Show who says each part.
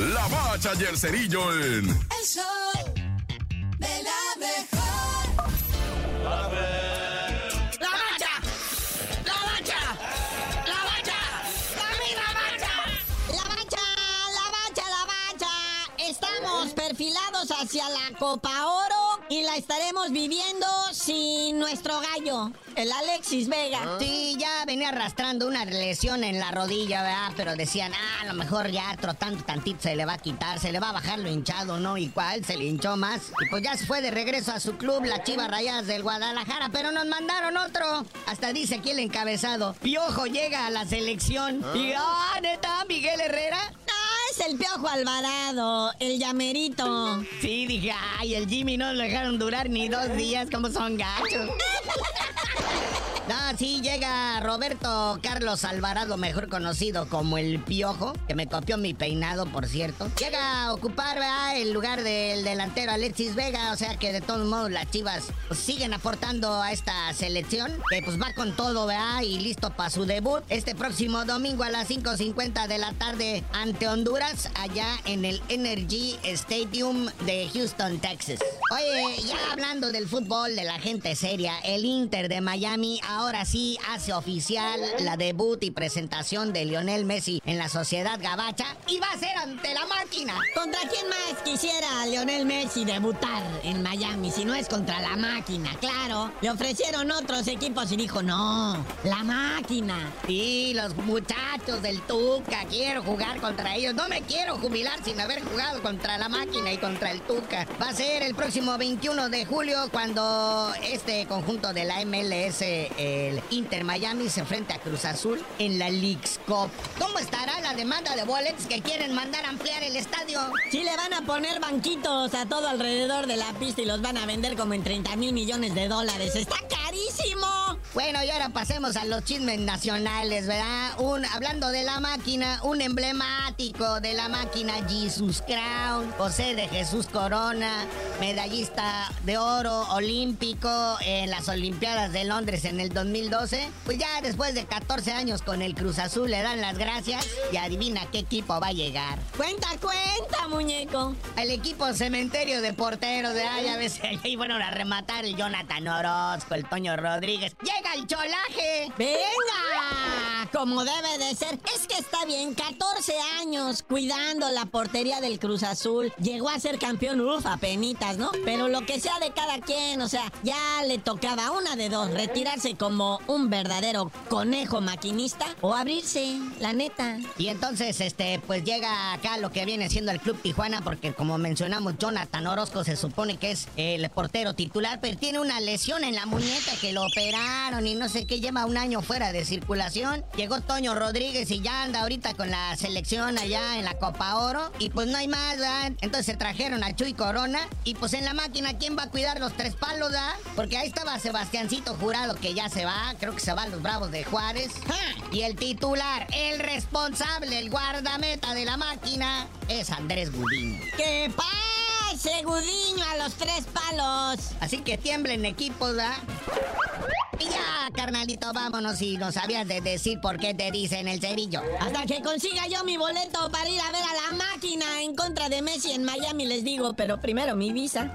Speaker 1: La Bacha y el Cerillo en...
Speaker 2: El show de la mejor.
Speaker 3: ¡La bacha! ¡La bacha! ¡La bacha! ¡Dame la bacha!
Speaker 4: La bacha, la bacha, la bacha. Estamos perfilados hacia la Copa Oro y la estaremos viviendo sin nuestro gallo, el Alexis Vega.
Speaker 5: Sí, ya venía arrastrando una lesión en la rodilla, ¿verdad? Pero decían, ah, a lo mejor ya trotando tantito se le va a quitar, se le va a bajar lo hinchado, ¿no? Y cuál, se le hinchó más. Y pues ya se fue de regreso a su club, la Chivas Rayadas del Guadalajara, pero nos mandaron otro. Hasta dice aquí el encabezado, Piojo llega a la selección. Y, ah, neta, Miguel Herrera.
Speaker 4: El Piojo Alvarado, el llamerito.
Speaker 5: Sí, dije, ay, el Jimmy no lo dejaron durar ni dos días, como son gachos. No, sí, llega Roberto Carlos Alvarado, mejor conocido como el Piojo, que me copió mi peinado, por cierto. Llega a ocupar ¿verdad? el lugar del delantero Alexis Vega, o sea que de todos modos las chivas siguen aportando a esta selección, que pues va con todo, ¿verdad? Y listo para su debut este próximo domingo a las 5.50 de la tarde ante Honduras, allá en el Energy Stadium de Houston, Texas. Oye, ya hablando del fútbol, de la gente seria, el Inter de Miami ahora sí hace oficial la debut y presentación de Lionel Messi en la Sociedad Gabacha y va a ser ante la máquina.
Speaker 4: ¿Contra quién más quisiera Lionel Messi debutar en Miami si no es contra la máquina? Claro, le ofrecieron otros equipos y dijo, no, la máquina.
Speaker 5: Sí, los muchachos del Tuca, quiero jugar contra ellos. No me quiero jubilar sin haber jugado contra la máquina y contra el Tuca. Va a ser el próximo 21 de julio cuando este conjunto de la MLS, el Inter Miami, se enfrenta a Cruz Azul en la League's Cup. ¿Cómo estará la demanda de boletos que quieren mandar a ampliar el estadio?
Speaker 4: Sí le van a poner banquitos a todo alrededor de la pista y los van a vender como en 30 mil millones de dólares. ¡Está carísimo!
Speaker 5: Bueno, y ahora pasemos a los chismes nacionales, ¿verdad? Un, hablando de la máquina, un emblemático de la máquina, Jesus Crown, José de Jesús Corona, medallista de oro olímpico en las Olimpiadas de Londres en el 2012. Pues ya después de 14 años con el Cruz Azul le dan las gracias y adivina qué equipo va a llegar.
Speaker 4: Cuenta, cuenta, muñeco.
Speaker 5: El equipo cementerio de porteros de allá, a veces ahí fueron a rematar el Jonathan Orozco, el Toño Rodríguez. ¡Llega el cholaje!
Speaker 4: ¡Venga! Como debe de ser. Es que está bien, 14 años cuidando la portería del Cruz Azul. Llegó a ser campeón, uf, penitas, ¿no? Pero lo que sea de cada quien, o sea, ya le tocaba una de dos, retirarse como un verdadero conejo maquinista o abrirse, la neta.
Speaker 5: Y entonces, este, pues llega acá lo que viene siendo el Club Tijuana, porque como mencionamos, Jonathan Orozco se supone que es el portero titular, pero tiene una lesión en la muñeca que lo operaron y no sé qué, lleva un año fuera de circulación. Llegó Toño Rodríguez y ya anda ahorita con la selección allá en la Copa Oro. Y pues no hay más, ¿verdad? Entonces se trajeron a Chuy Corona. Y pues en la máquina, ¿quién va a cuidar los tres palos, ¿verdad? Porque ahí estaba Sebastiancito Jurado, que ya se va. Creo que se va a los Bravos de Juárez. ¡Ja! Y el titular, el responsable, el guardameta de la máquina, es Andrés Gudiño.
Speaker 4: ¡Que pase, Gudiño, a los tres palos!
Speaker 5: Así que tiemblen equipos, ¿verdad? Ya, carnalito, vámonos y no sabías de decir por qué te dicen el cerillo.
Speaker 4: Hasta que consiga yo mi boleto para ir a ver a la máquina en contra de Messi en Miami, les digo, pero primero mi visa.